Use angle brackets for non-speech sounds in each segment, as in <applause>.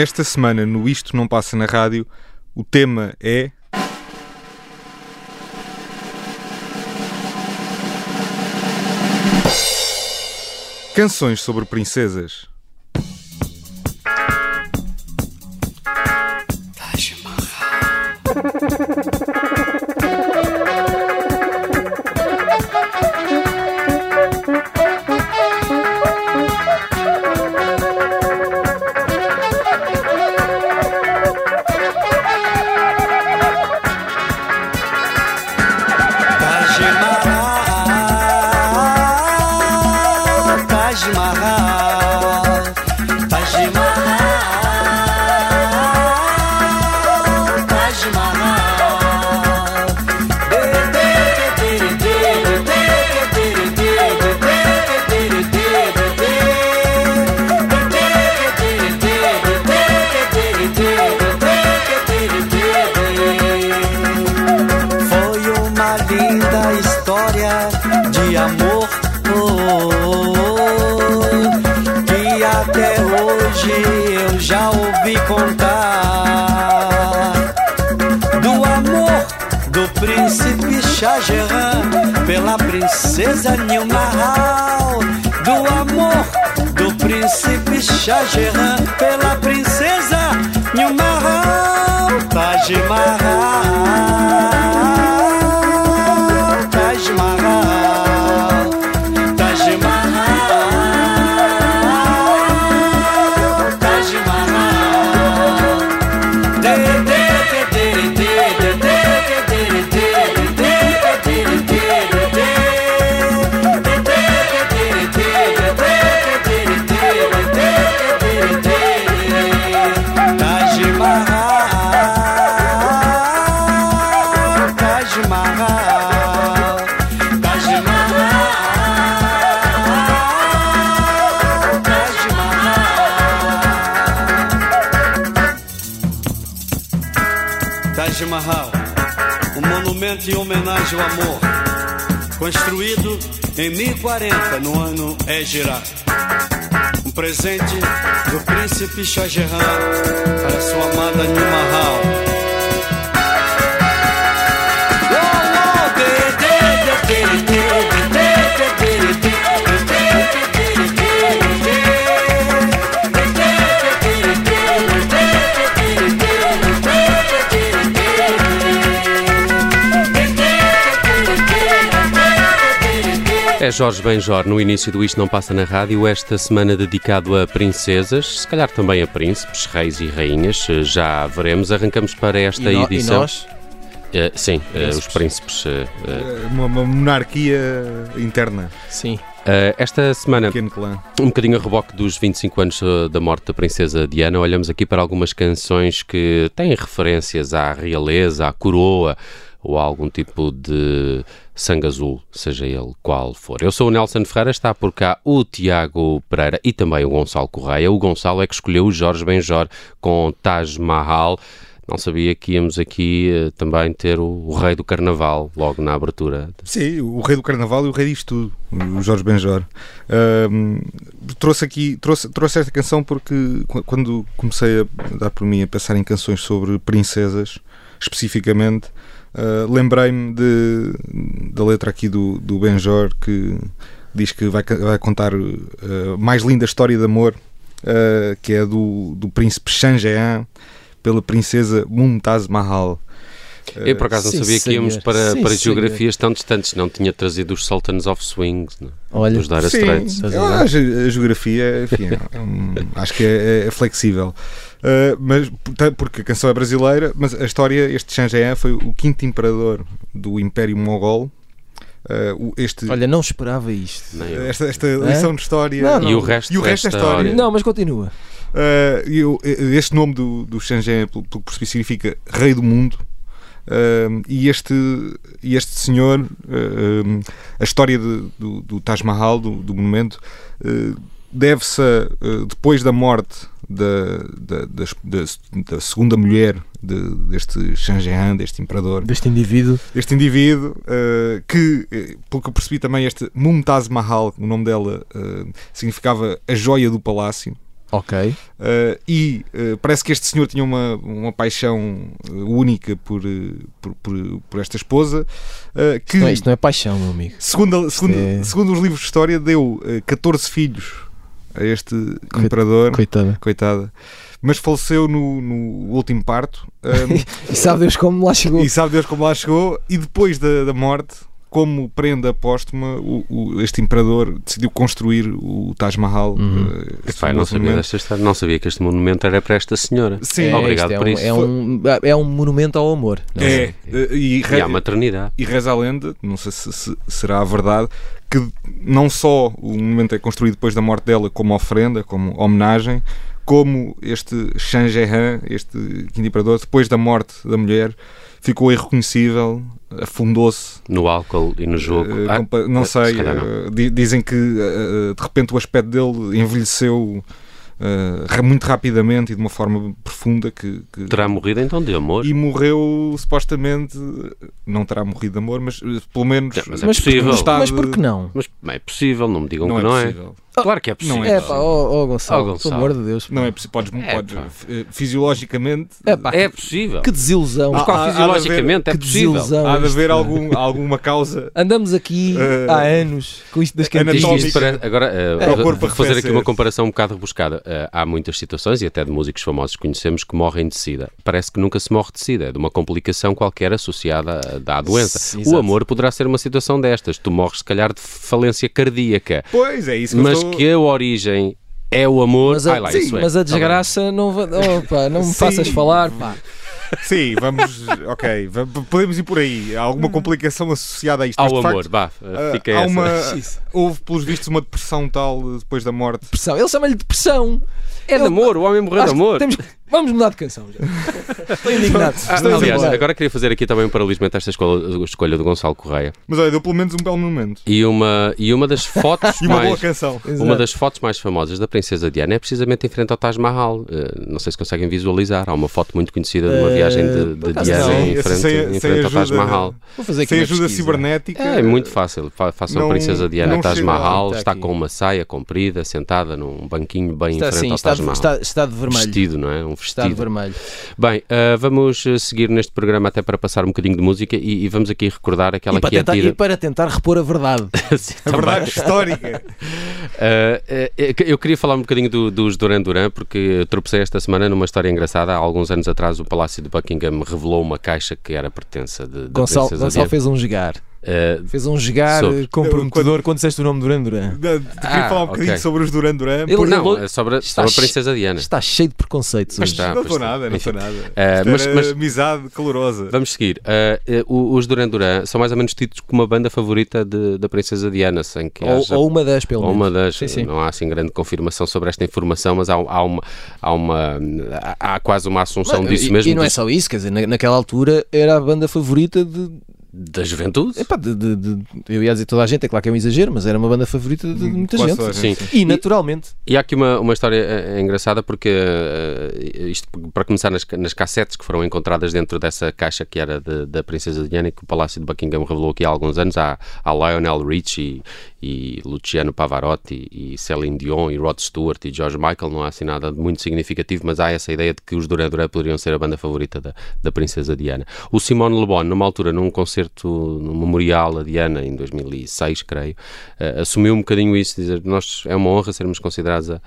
Esta semana no Isto Não Passa na Rádio, o tema é. Canções sobre princesas. Princesa Nilmahal Do amor do príncipe Shah Jahan Pela princesa Nilmahal Taj Mahal em homenagem ao amor, construído em 1040 no ano Égira. Um presente do príncipe Shah Jahan para sua amada Nilmahal. É Jorge Benjor no início do Isto Não Passa na Rádio, esta semana dedicado a princesas, se calhar também a príncipes, reis e rainhas, já veremos. Arrancamos para esta e no, edição. E nós? Uh, sim, uh, os príncipes. Uh, uma, uma, monarquia interna. Sim. esta semana, um bocadinho a reboque dos 25 anos da morte da princesa Diana, olhamos aqui para algumas canções que têm referências à realeza, à coroa ou a algum tipo de sangue azul, seja ele qual for. Eu sou o Nelson Ferreira, está por cá o Tiago Pereira e também o Gonçalo Correia. O Gonçalo é que escolheu o Jorge Benjor com Taj Mahal. Não sabia que íamos aqui uh, também ter o, o, rei do carnaval logo na abertura. Sim, o rei do carnaval e o rei disto tudo, o Jorge Benjor. Trouxe aqui, trouxe, trouxe esta canção porque quando comecei a dar por mim a pensar em canções sobre princesas, especificamente, Uh, Lembrei-me da letra aqui do, do Benjor que diz que vai, vai contar a uh, mais linda história de amor, uh, que é do, do príncipe Shahjahan pela princesa Mumtaz Mahal. Eu por acaso não sabia que íamos para, sim, para geografias tão distantes, não tinha trazido os Sultans of Swings, não? Olha, dos Dire Straits. a, geografia, enfim, é um, acho que é, é flexível. Uh, mas, porque a canção é brasileira, mas a história, este Shang foi o quinto imperador do Império Mogol. Uh, este, Olha, não esperava isto. Esta, esta lição de história não, não. e o resto, e o resto da história. Não, mas continua. Uh, este nome do, do pelo que percebi, significa Rei do Mundo. Uh, e este, este senhor, uh, a história de, do, do Taj Mahal, do, do monumento, uh, deve-se depois da morte da, da, da, da segunda mulher de, deste Shang deste imperador, deste indivíduo, deste indivíduo que, pelo que eu percebi também, este Mumtaz Mahal, o nome dela significava a joia do palácio. Ok. Uh, e uh, parece que este senhor tinha uma, uma paixão única por, por, por, por esta esposa. que, isto, não é, isto não é paixão, meu amigo. Segundo, segundo, é... segundo os livros de história, deu 14 filhos a este Coit imperador. Coitada. Coitada mas faleceu no, no último parto. Um, <laughs> e sabe Deus como lá chegou. E sabe Deus como lá chegou. E depois da, da morte, como prenda póstuma, o, o, este imperador decidiu construir o Taj Mahal. Uhum. Uh, Pai, não, sabia desta história, não sabia que este monumento era para esta senhora. Sim, é, obrigado é por um, isso. É um, é um monumento ao amor. É, é, e, e à maternidade. E reza a lenda, não sei se, se, será a verdade, que não só o monumento é construído depois da morte dela como ofrenda, como homenagem, como este Shang Jehan, este quinto imperador, depois da morte da mulher, ficou irreconhecível, afundou-se. No álcool e no jogo? Uh, ah, não sei, se não. Uh, dizem que uh, de repente o aspecto dele envelheceu uh, muito rapidamente e de uma forma profunda que, que, Terá morrido então de amor? E morreu supostamente, não terá morrido de amor, mas pelo menos... É, mas é possível. Mas por que não? Mas é possível, não me digam não que é não possível. é. Claro que é possível. Não é, pá, oh, oh, Gonçalo, oh, Gonçalo. pelo amor de Deus. Não é possível. Podes, é, podes, uh, fisiologicamente. É, pá, é possível. Que desilusão. Mas qual fisiologicamente? é possível. Desilusão, há de haver algum, alguma causa. Andamos aqui uh, há anos com isto das cantigas. Agora, uh, vou fazer aqui uma comparação um bocado rebuscada. Uh, há muitas situações, e até de músicos famosos conhecemos, que morrem de sida. Parece que nunca se morre de sida. É de uma complicação qualquer associada à doença. Sim, o amor poderá ser uma situação destas. Tu morres, se calhar, de falência cardíaca. Pois, é isso que Mas estou... que a origem é o amor. Mas a, Ai, lá, sim, é. mas a desgraça tá não, opa, não me faças falar. Pá. Sim, vamos. Ok, podemos ir por aí. Há alguma complicação associada a isto? Ao amor, facto, vá, fica há essa. Uma, houve, pelos vistos, uma depressão tal depois da morte. Depressão. Ele chama-lhe depressão. É de amor, o homem morreu de amor. Temos, vamos mudar de canção já. <laughs> Estou indignado. Ah, Estou aliás, indignado. agora queria fazer aqui também um paralelismo esta escolha, escolha do Gonçalo Correia. Mas olha, deu pelo menos um belo momento. E uma, e uma das <laughs> fotos e uma mais, boa canção. Uma das fotos mais famosas da Princesa Diana é precisamente em frente ao Taj Mahal. Uh, não sei se conseguem visualizar. Há uma foto muito conhecida de uma viagem de, de uh, Diana não, em frente, sem, em frente ao Taj Mahal. Vou fazer aqui sem ajuda pesquisa. cibernética. É, é muito fácil. Façam não, Princesa Diana Taj Mahal. Está, está com uma saia comprida, sentada num banquinho bem está, em frente sim, ao Taj Mahal. Está, está de vermelho. Vestido, não é? Um vestido. Está de vermelho. Bem, uh, vamos seguir neste programa até para passar um bocadinho de música e, e vamos aqui recordar aquela e para que tentar, é tida... E para tentar repor a verdade. <laughs> Sim, a verdade histórica. <laughs> Uh, eu queria falar um bocadinho do, dos Duran Duran porque tropecei esta semana numa história engraçada. Há alguns anos atrás o Palácio de Buckingham revelou uma caixa que era pertença de, de Gonçalo, Gonçalo fez um jogar. Uh, Fez um jogar sobre... comprometedor quando, quando disseste o nome Duran Duran. Queria ah, falar um bocadinho okay. sobre os Duran Duran. Ele, não, é sobre, está sobre a Princesa Diana. Está cheio de preconceitos. Mas está, não estou nada, não estou nada. Uh, mas, mas, amizade calorosa. Vamos seguir. Uh, os Duran Duran são mais ou menos tidos como uma banda favorita de, da Princesa Diana. Sem que ou, haja... ou uma das, pelo menos. Ou uma das. Sim, sim. Não há assim grande confirmação sobre esta informação, mas há, há uma. Há, uma, há quase uma assunção mas, disso e, mesmo. E não é só isso, quer dizer, naquela altura era a banda favorita de da juventude? Epá, de, de, de, eu ia dizer toda a gente, é claro que é um exagero, mas era uma banda favorita de, muita gente. Sim. E naturalmente. E, e há aqui uma, uma história é, engraçada porque uh, isto para começar nas, nas cassetes que foram encontradas dentro dessa caixa que era de, da Princesa Diana que o Palácio de Buckingham revelou aqui há alguns anos há, há Lionel Richie e, e Luciano Pavarotti e Celine Dion e Rod Stewart e George Michael não há assim nada muito significativo mas há essa ideia de que os Duran Duran poderiam ser a banda favorita da, da Princesa Diana. O Simone Le Bon numa altura num concerto concerto no Memorial a Diana, em 2006, creio, uh, assumiu um bocadinho isso, dizer nós é uma honra sermos considerados a,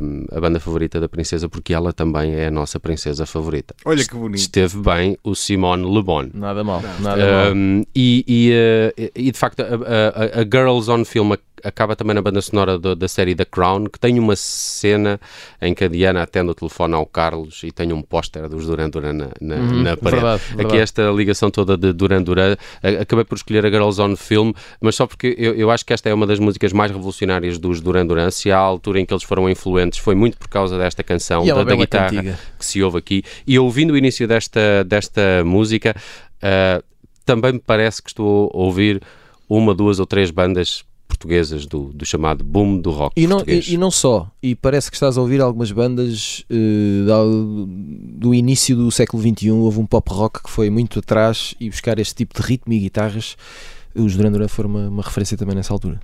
um, a banda favorita da princesa, porque ela também é a nossa princesa favorita. Olha que bonito. Esteve bem o Simone Le Bon. Nada mal, nada um, mal. E, e, uh, e, de facto, a, a, a Girls on Film acaba também na banda sonora do, da série The Crown, que tem uma cena em que a Diana atende o telefone ao Carlos e tem um póster dos Duran Duran na, na, uhum, na parede. Verdade, Aqui verdade. esta ligação toda de Duran Duran, acabei por escolher a Girls on Film, mas só porque eu, eu acho que esta é uma das músicas mais revolucionárias dos Duran Duran. Se há a altura em que eles foram influentes foi muito por causa desta canção, é da, da guitarra cantiga. que se ouve aqui. E ouvindo o início desta, desta música, uh, também me parece que estou a ouvir uma, duas ou três bandas portuguesas do, do, chamado boom do rock e não, português. E, e, não só, e parece que estás a ouvir algumas bandas uh, do, início do século XXI, houve um pop rock que foi muito atrás e buscar este tipo de ritmo e guitarras, os Duran Duran foram uma, uma referência também nessa altura.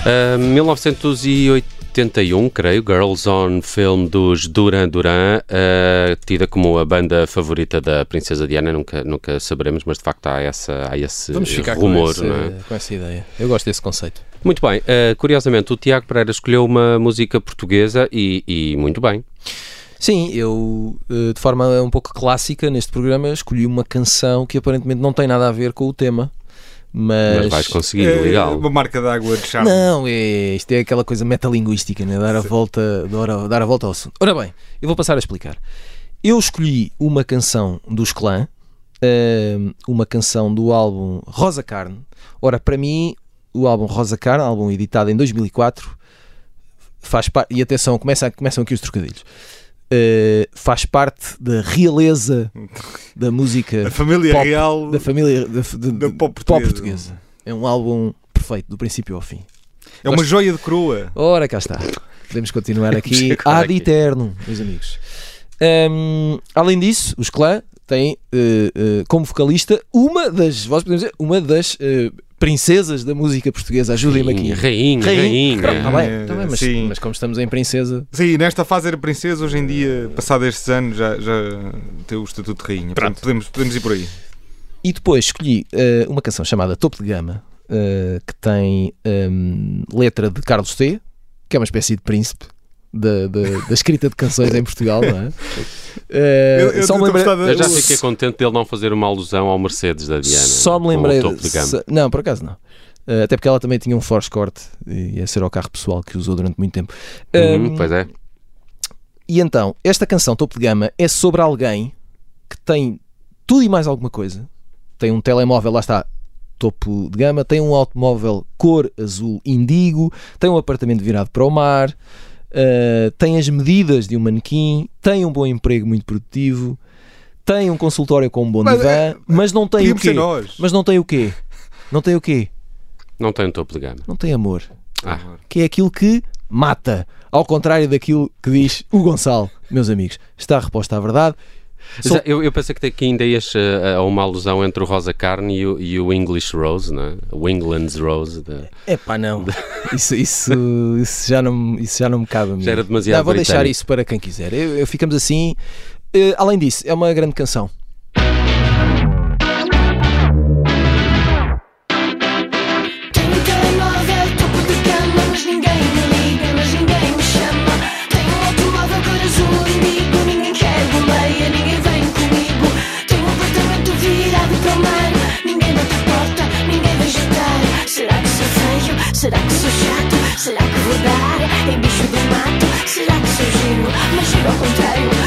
Uh, 1981, creio, Girls on Film dos Duran Duran, uh, tida como a banda favorita da Princesa Diana, nunca, nunca saberemos, mas de facto há, essa, há esse Vamos ficar rumor. com, esse, é? com essa ideia. Eu gosto desse conceito. Muito bem, uh, curiosamente, o Tiago Pereira escolheu uma música portuguesa e, e muito bem. Sim, eu de forma um pouco clássica neste programa escolhi uma canção que aparentemente não tem nada a ver com o tema. Mas, mas vais conseguir, é, legal. Uma marca d'água de charme. Não, é, isto é aquela coisa metalinguística, né? dar, a volta, dar, a, dar a volta ao assunto. Ora bem, eu vou passar a explicar. Eu escolhi uma canção dos Clã, uma canção do álbum Rosa Carne. Ora, para mim, o álbum Rosa Carne, álbum editado em 2004, faz parte. E atenção, começa, começam aqui os trocadilhos. Uh, faz parte da realeza da música da família pop, real da família de, de, da pop portuguesa. pop portuguesa. É um álbum perfeito, do princípio ao fim. É uma joia de coroa. Ora, cá está. Podemos continuar <laughs> aqui ad eterno, meus amigos. Um, além disso, os Clã têm uh, uh, como vocalista uma das, vós podemos dizer, uma das princesas da música portuguesa. Ajudem-me aqui. Rainha, rainha. Pronto, tá bem, tá bem, mas, sim. mas como estamos em princesa. Sim, nesta fase era princesa, hoje em dia, passado estes anos, já, já tem o estatuto de rainha. Pronto, podemos, podemos ir por aí. E depois escolhi uh, uma canção chamada Topo de Gama, uh, que tem um, letra de Carlos T, que é uma espécie de príncipe. Da, da, da, escrita de canções em Portugal, não é? Uh, eu, eu, só me lembrei, eu já fiquei contente dele não fazer uma alusão ao Mercedes da Diana. Só me lembrei. Se, não, por acaso não. Uh, até porque ela também tinha um Force Corte e esse era o carro pessoal que usou durante muito tempo. Uhum, um, pois é. E então, esta canção Topo de Gama é sobre alguém que tem tudo e mais alguma coisa. Tem um telemóvel, lá está, topo de gama, tem um automóvel cor azul indigo, tem um apartamento virado para o mar, uh, tem as medidas de um manequim, tem um bom emprego muito produtivo, tem um consultório com um bom mas, divã, é, mas não tem o quê? Nós. Mas não tem o quê? Não tem o quê? Não tem um topo de gama. Não tem amor. Ah. Que é aquilo que mata. Ao contrário daquilo que diz o Gonçalo, meus amigos. Está a resposta à verdade. Eu, eu, pensei que aqui ainda ias a, a uma alusão entre o Rosa Carne e o, e o English Rose, não é? O England's Rose. É pá, não. <laughs> isso, isso, isso, já não, isso já não me cabe a mim. Já era demasiado não, Vou britânico. deixar isso para quem quiser. Eu, eu ficamos assim. Uh, além disso, é uma grande canção. Mato? Será que sou giro? Mas giro ao contrário. Será que estou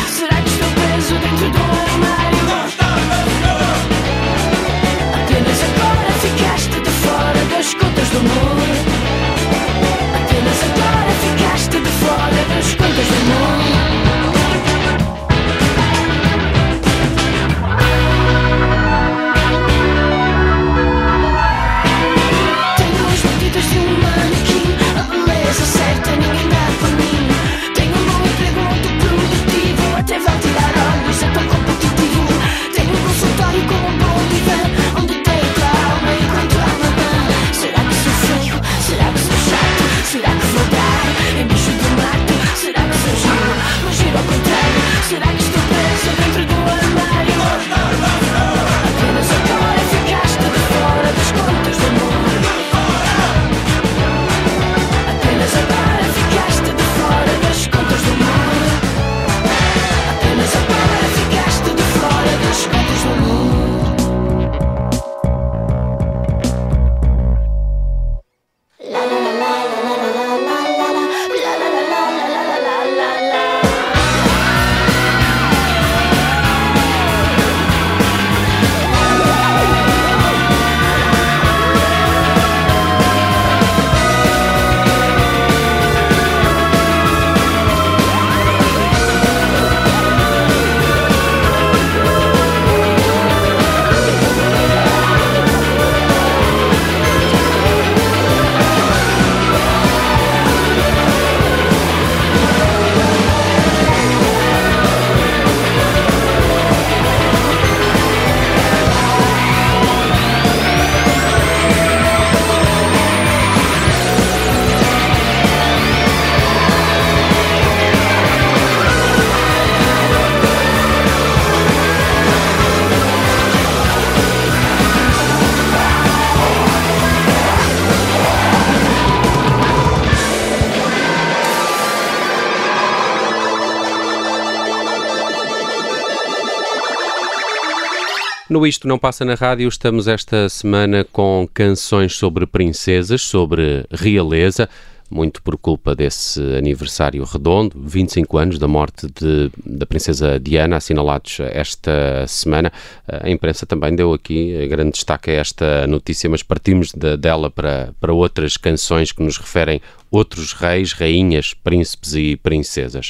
No Isto Não Passa na Rádio, estamos esta semana com canções sobre princesas, sobre realeza muito por culpa desse aniversário redondo, 25 anos da morte de, da princesa Diana, assinalados esta semana. A imprensa também deu aqui grande destaque a esta notícia, mas partimos de, dela para, para outras canções que nos referem outros reis, rainhas, príncipes e princesas.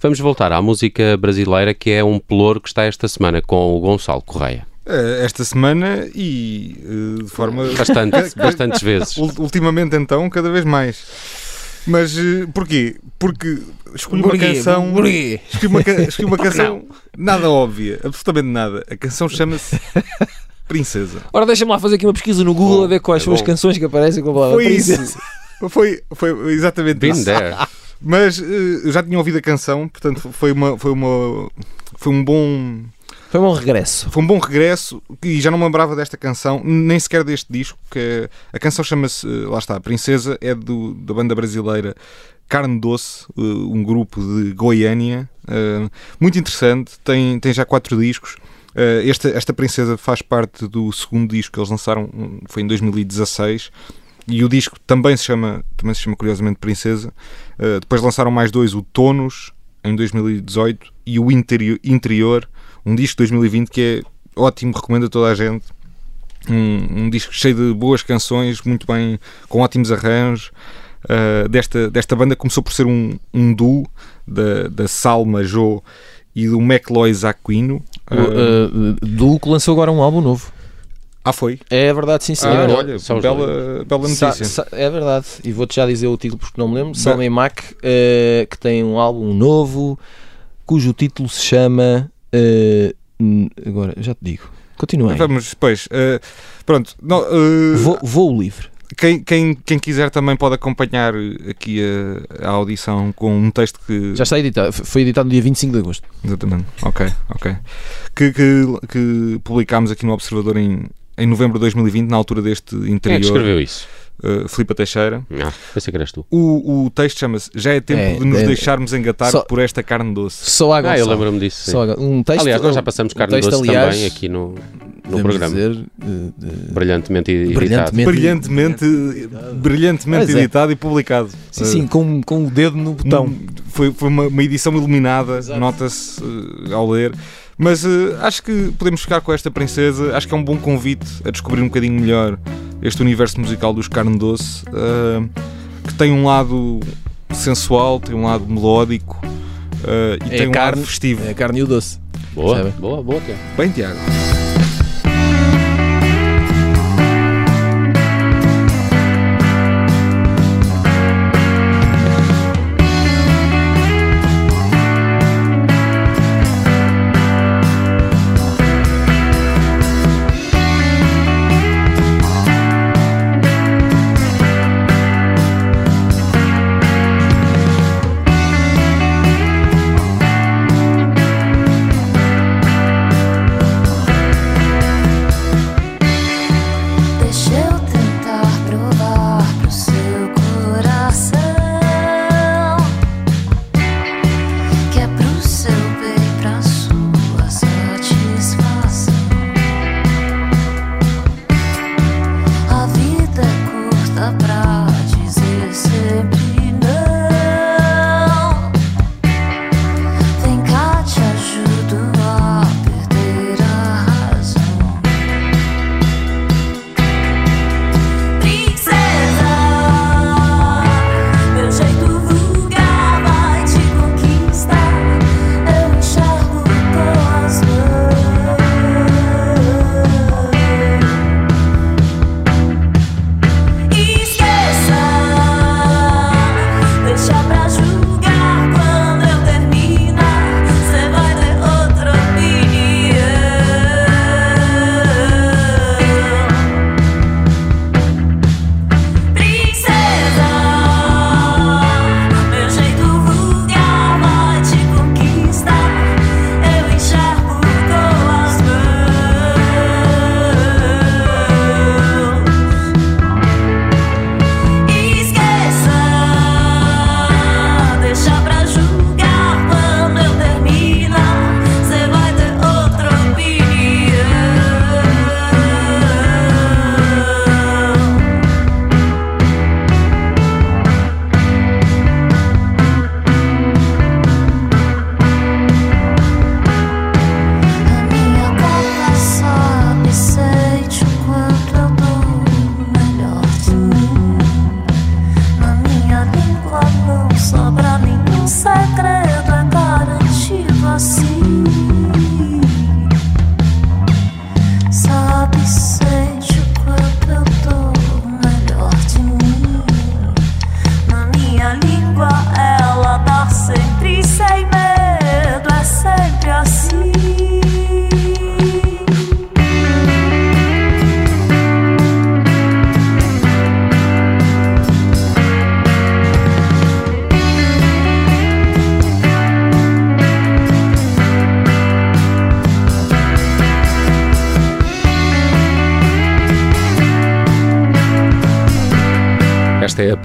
Vamos voltar à música brasileira, que é um pelouro que está esta semana com o Gonçalo Correia. Eh, esta semana e eh, de forma. Bastante, <laughs> bastantes vezes. Ultimamente, então, cada vez mais. Mas uh, porquê? Porque escolhi uma canção. Porquê? Escolhi uma, escolhi uma canção nada óbvia, absolutamente nada. A canção chama-se Princesa. Ora, deixa-me lá fazer aqui uma pesquisa no Google bom, a ver quais é são as canções que aparecem com a palavra foi Princesa. Isso. <laughs> Foi, foi exatamente Been isso. There. <laughs> Mas uh, já tinha ouvido a canção, portanto foi uma. Foi uma foi um bom foi um bom regresso. Foi um bom regresso e já não me lembrava desta canção, nem sequer deste disco, que a canção chama-se, eh, lá está, Princesa, é do, da banda brasileira Carne Doce, eh, um grupo de Goiânia, eh, muito interessante, tem, tem já quatro discos. Esta, esta Princesa faz parte do segundo disco que eles lançaram, foi em 2016 e o disco também se chama, também se chama curiosamente Princesa. depois lançaram mais dois, o Tonos em 2018 e o Interior, Interior um disco de 2020 que é ótimo, recomendo a toda a gente. Um, um disco cheio de boas canções, muito bem, com ótimos arranjos. Uh, desta, desta banda começou por ser um, um duo da, da Salma Jo e do McLois Aquino. Uh, uh, duo que lançou agora um álbum novo. Ah, foi? É verdade, sim, sim. Ah, olha, bela, bela notícia. Sa, sa, é verdade. E vou-te já dizer o título porque não me lembro. Salma e Mac, uh, que tem um álbum novo cujo título se chama Uh, agora, já te digo. Continuem. Vamos depois. Uh, pronto. No, uh, vou, vou livre. Quem, quem, quem quiser também pode acompanhar aqui a, a, audição com um texto que. Já está editado, foi editado no dia 25 de agosto. Exatamente, ok, ok. Que, que, que publicámos aqui no Observador em, em novembro de 2020, na altura deste interior. Quem é que escreveu isso? Uh, Filipe Teixeira. Ah, pensei que eras tu. O, o texto chama-se Já é tempo é, de nos é, deixarmos engatar só, por esta carne doce. Só água Ah, eu lembro-me disso. Só um texto, aliás, nós já passamos carne um texto, doce aliás, também aqui no, no programa. Dizer, uh, brilhantemente editado. Brilhantemente, brilhantemente, brilhantemente é. editado e publicado. Sim, sim, com, com o dedo no botão. Um, foi, foi uma, uma edição iluminada, nota-se uh, ao ler. Mas uh, acho que podemos ficar com esta princesa. Acho que é um bom convite a descobrir um bocadinho melhor este universo musical dos Carne Doce, uh, que tem um lado sensual, tem um lado melódico uh, e é tem um carne, lado festivo. É a carne e o doce. Boa, boa, boa, Tiago. Bem, Tiago.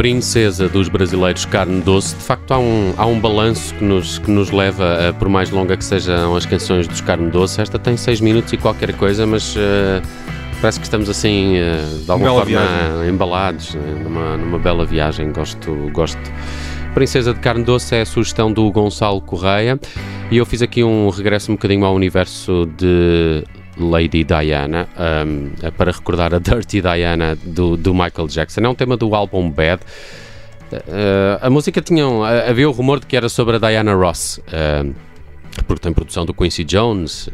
Princesa dos brasileiros carne doce. De facto, há um, há um balanço que nos, que nos leva, a, por mais longa que sejam as canções dos carne doce, esta tem 6 minutos e qualquer coisa, mas uh, parece que estamos assim, uh, de alguma Bela forma, viagem. embalados né, numa, numa bela viagem. Gosto, gosto. Princesa de Carne Doce é a sugestão do Gonçalo Correia e eu fiz aqui um regresso um bocadinho ao universo de Lady Diana um, para recordar a <laughs> Dirty Diana do, do Michael Jackson. É um tema do álbum Bad. Uh, a música tinha. Um, havia o rumor de que era sobre a Diana Ross, uh, porque tem produção do Quincy Jones. Uh,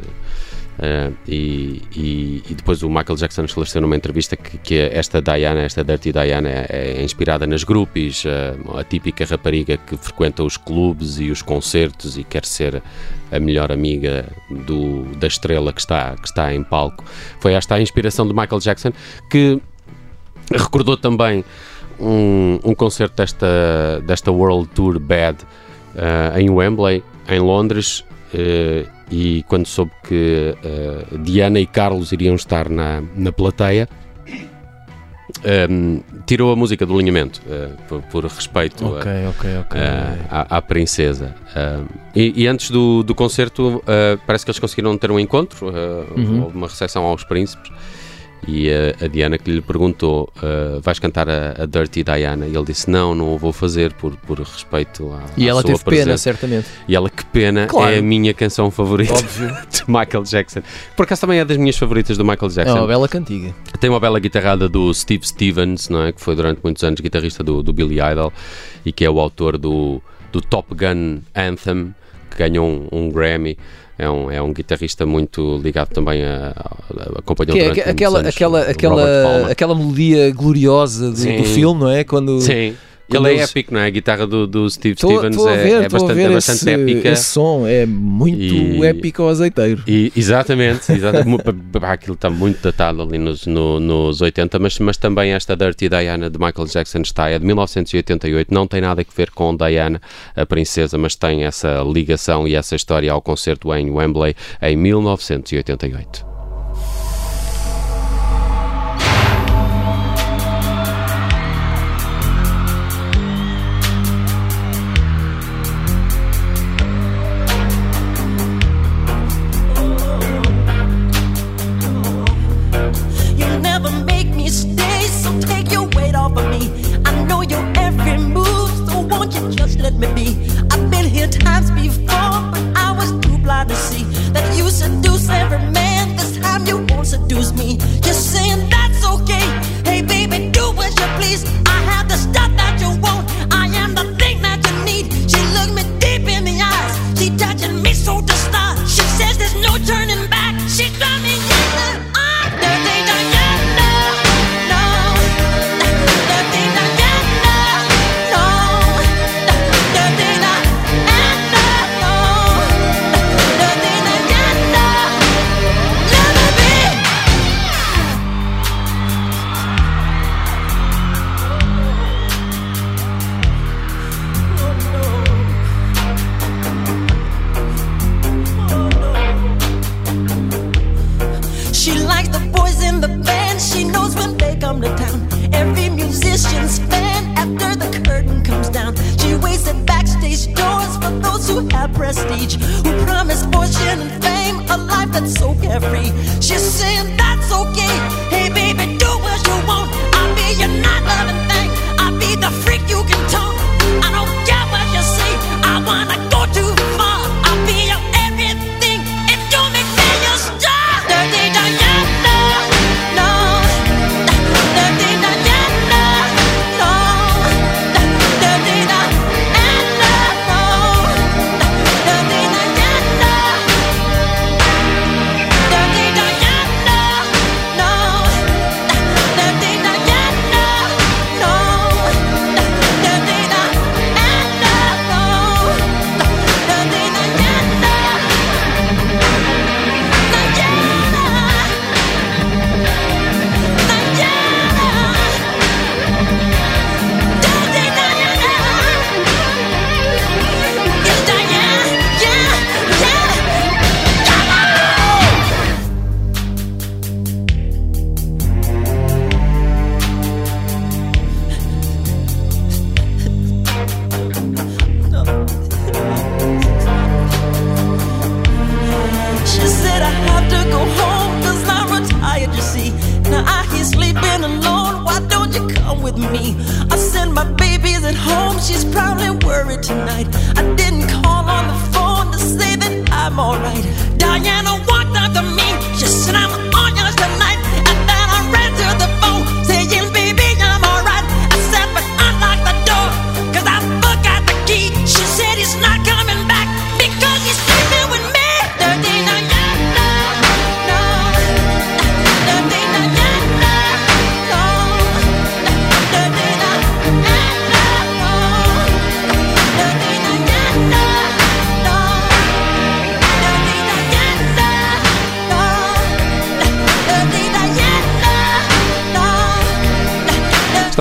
e, e, e, depois o Michael Jackson esclareceu numa entrevista que, que esta Diana, esta Dirty Diana, é, é inspirada nas groupies, uh, a típica rapariga que frequenta os clubes e os concertos e quer ser a melhor amiga do, da estrela que está, que está em palco. Foi esta a inspiração de Michael Jackson que recordou também um, um concerto desta, desta World Tour Bad uh, em Wembley, em Londres e quando soube que uh, Diana e Carlos iriam estar na, na plateia, um, tirou a música do alinhamento uh, por, por, respeito okay, a, okay, okay. à, à, princesa. Uh, e, e, antes do, do concerto, parece que eles conseguiram ter um encontro, uhum. houve uma recepção aos príncipes. E a, a, Diana que lhe perguntou: uh, vais cantar a, a, Dirty Diana? E ele disse: Não, não o vou fazer por, por respeito à. E à ela sua teve presença. pena, certamente. E ela, que pena, claro. é a minha canção favorita Óbvio. <laughs> de Michael Jackson. Por acaso também é das minhas favoritas do Michael É Jackson. uma bela cantiga. Tem uma bela guitarrada do Steve Stevens, não é? que foi durante muitos anos guitarrista do, do Billy Idol e que é o autor do, do Top Gun Anthem, que ganhou um, um Grammy. É um, é um guitarrista muito ligado também a, a, acompanhou Que é aquela, anos aquela, aquela, aquela melodia gloriosa do, do filme, não é? Quando Sim, quando ele é épico, não é? A guitarra do, do Steve Tô- Stevens tô a é, ver, é a bastante, é bastante esse, épica. Esse som é muito E- épico ao azeiteiro. E, exatamente, exatamente. Aquilo está muito datado ali nos, no- nos 80, mas, mas também esta Dirty Diana de Michael Jackson está, é de 1988, não tem nada a ver com Diana, a princesa, mas tem essa ligação e essa história ao concerto em Wembley em 1988.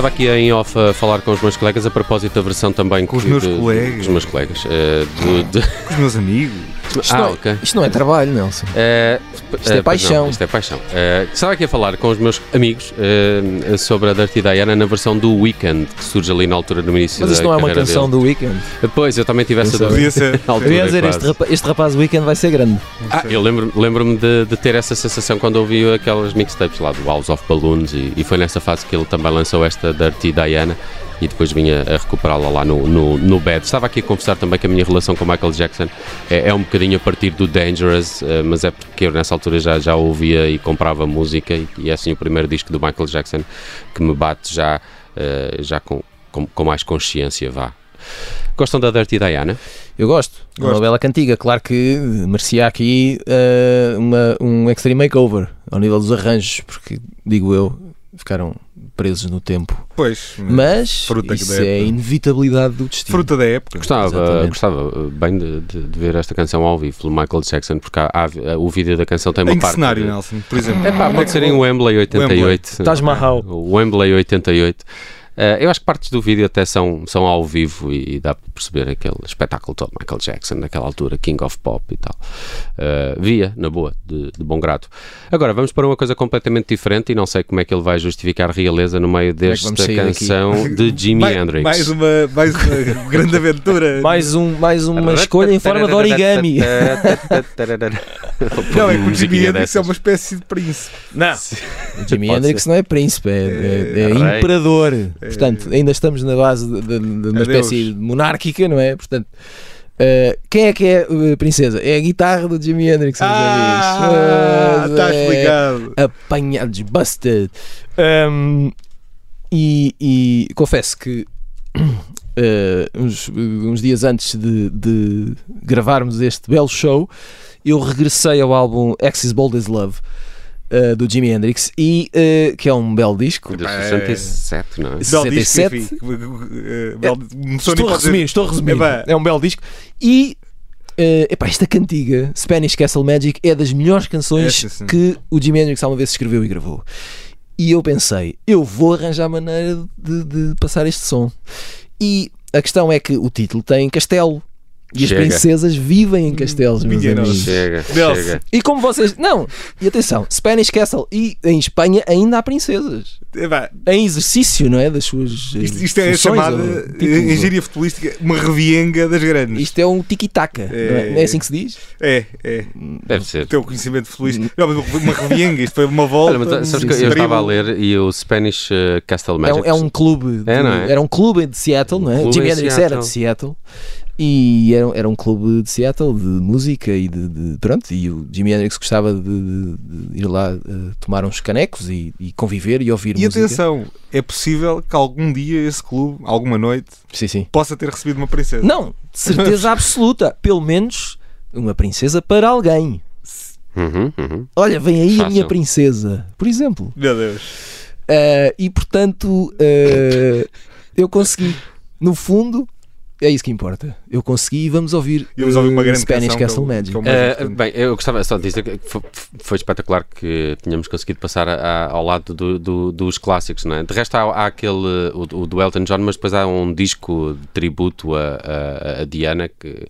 Estava aqui em off a falar com os meus colegas a propósito da versão também Com os meus de- colegas. Com os meus colegas. eh, do- de- Com os meus amigos. <laughs> Isto, ah, não, ok. isto não é trabalho, Nelson. Eh, Isto é pois paixão. não, isto é paixão. Eh, estava aqui a falar com os meus amigos eh, sobre a Dirty Diana na versão do Weekend, que surge ali na altura no início Mas da isto não é uma canção dele. do Weekend. Pois, eu também tive essa dúvida. Podia ser. <laughs> Altura, dizer, este rapaz, este rapaz do Weekend vai ser grande. Ah, eu lembro- lembro-me de, de ter essa sensação quando ouvi aquelas mixtapes lá do House of Balloons e, e foi nessa fase que ele também lançou esta Dirty Diana e depois vinha a recuperá-la lá no, no, no bed. Estava aqui a confessar também que a minha relação com Michael Jackson é, é um bocadinho a partir do Dangerous, eh, mas é porque eu nessa altura já, já ouvia e comprava música e, e é assim o primeiro disco do Michael Jackson que me bate já, eh, já com, com, com mais consciência, vá. Gostam da Dirty Diana? Eu gosto. É Uma Gosto. bela cantiga. Claro que merecia aqui eh, uma, um extreme makeover ao nível dos arranjos, porque, digo eu, ficaram presos no tempo. Pois. Mas Fruta isso é a inevitabilidade do destino. Fruta da época. Gostava, Exatamente. gostava bem de, de- de ver esta canção ao vivo pelo Michael Jackson, porque há- há- o vídeo da canção tem uma Em que parte. cenário, de- Nelson? Por exemplo. É pá, pode ser em Wembley 88. Taj Mahal. O Wembley 88. Uh, eu acho que partes do vídeo até são, são ao vivo e, e dá para perceber aquele espetáculo todo Michael Jackson naquela altura, King of Pop e tal. Uh, via, na boa, de, de bom grado. Agora vamos para uma coisa completamente diferente e não sei como é que ele vai justificar realeza no meio é desta daqui? canção de <laughs> Jimi mais, Hendrix. mais uma, mais uma <laughs> grande aventura. Mais, um, mais uma escolha em forma de origami. não, é que o Jimi Hendrix é uma espécie de príncipe. Não. O Jimi Hendrix não é príncipe, é, é- é imperador. Portanto, ainda estamos na base de, de- de uma Adeus. espécie monárquica, não é? Portanto, eh, quem é que é a princesa? É a guitarra do Jimi Hendrix, meus Ah, amigos. está É explicado. Apanhados, busted. Um, e, e confesso que <clears throat> eh, uns, uns dias antes de, de gravarmos este belo show, eu regressei ao álbum Axis Bold as Love. Eh, do Jimi Hendrix e eh, que é um belo disco. De 67, não é? Belo disco, 67. enfim. Belo- Começou nem estou a resumir, estou a resumir. É um belo disco. E eh, epá, esta cantiga Spanish Castle Magic é das melhores canções É, que o Jimi Hendrix alguma vez escreveu e gravou. E eu pensei, eu vou arranjar maneira de, de passar este som. E a questão é que o título tem castelo e as Chega. princesas vivem em castelos, meus Minha amigos. Chega, chega. E como vocês. Não! E atenção, Spanish Castle e em Espanha ainda há princesas. Epá, Em exercício, não é? Das suas. Isto, isto é chamada, ou eh, gíria futebolística, uma revienga das grandes. Isto é um tiki-taka. não é? É. Não é assim que se diz? É, é. Deve ser. O teu conhecimento futebolístico. Não, mas uma revienga, isto foi uma volta. Olha, mas sabes um que eu estava a ler e o Spanish uh, Castle É Magic. um, é um clube. de- É, não é? Era um clube de Seattle, não é? Jimi em Hendrix era de Seattle. E era, era um clube de Seattle de música e de, de- pronto. E o Jimi Hendrix gostava de, de- de ir lá eh, tomar uns canecos e, e conviver e ouvir E música. atenção, é possível que algum dia esse clube, alguma noite, Sim, sim. possa ter recebido uma princesa. Não, de certeza <laughs> absoluta. Pelo menos uma princesa para alguém. Uhum, uhum. Olha, vem aí a Fácil. minha princesa, por exemplo. Meu Deus. Uh, e portanto, uh, eu consegui. No fundo, é isso que importa. Eu consegui e vamos ouvir, E vamos ouvir uma uh, grande Spanish Castle Magic. Uh, bem, eu gostava só de dizer que foi, foi espetacular que tínhamos conseguido passar a- ao lado do- do- dos clássicos, não é? De resto, há, há aquele, o, o do Elton John, mas depois há um disco de tributo a, a- a Diana que.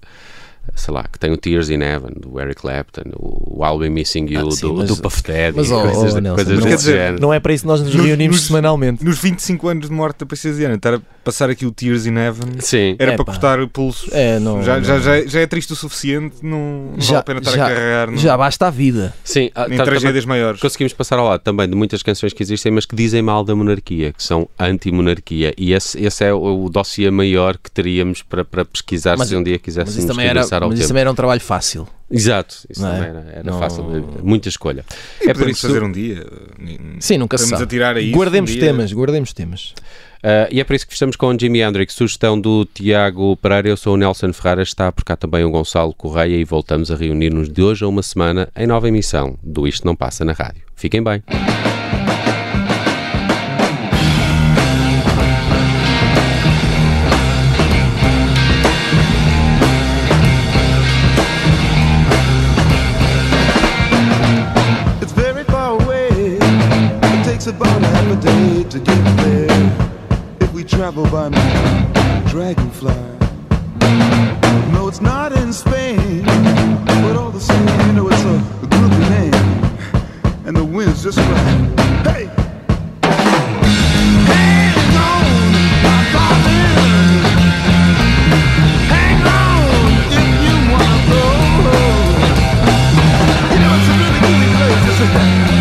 Sei lá, que tem o Tears in Heaven do Eric Clapton, o, I'll Be Missing You Ah, sim, do, mas- do Puff Daddy, mas, oh, coisas, oh, Nelson, coisas não- desse dizer, género. Não é para isso que nós nos Nos- reunimos nos- semanalmente. Nos 25 anos de morte da princesa Diana, estar a passar aqui o Tears in Heaven Sim. era É, para pá. cortar pulsos. É, não, já, não. Já, já, já é triste o suficiente, não, não vale a pena estar já, a carregar não, já basta a vida. Sim, ah, em tá- tragédias também maiores. Conseguimos passar ao lado também de muitas canções que existem, mas que dizem mal da monarquia, que são anti-monarquia. E esse, esse é o, o dossiê maior que teríamos para, para pesquisar Mas- se um dia Mas quiséssemos isso também era, mas isso tempo. também era um trabalho fácil. Exato, isso Não é? também era, era Não- fácil, muita escolha. E é por podemos isso, fazer um dia. Sim, nunca se Estamos sabe. a tirar a isso. guardemos um temas, guardemos temas. Ah, e é por isso que estamos com o Jimi Hendrix, sugestão do Tiago Pereira, eu sou o Nelson Ferreira, está por cá também o Gonçalo Correia e voltamos a reunir-nos de hoje a uma semana em nova emissão do Isto Não Passa na Rádio. Fiquem bem. Travel by dragonfly. No, it's not in Spain, but all the same, you know, it's a, groovy name, and the wind's just right. Hey. Hang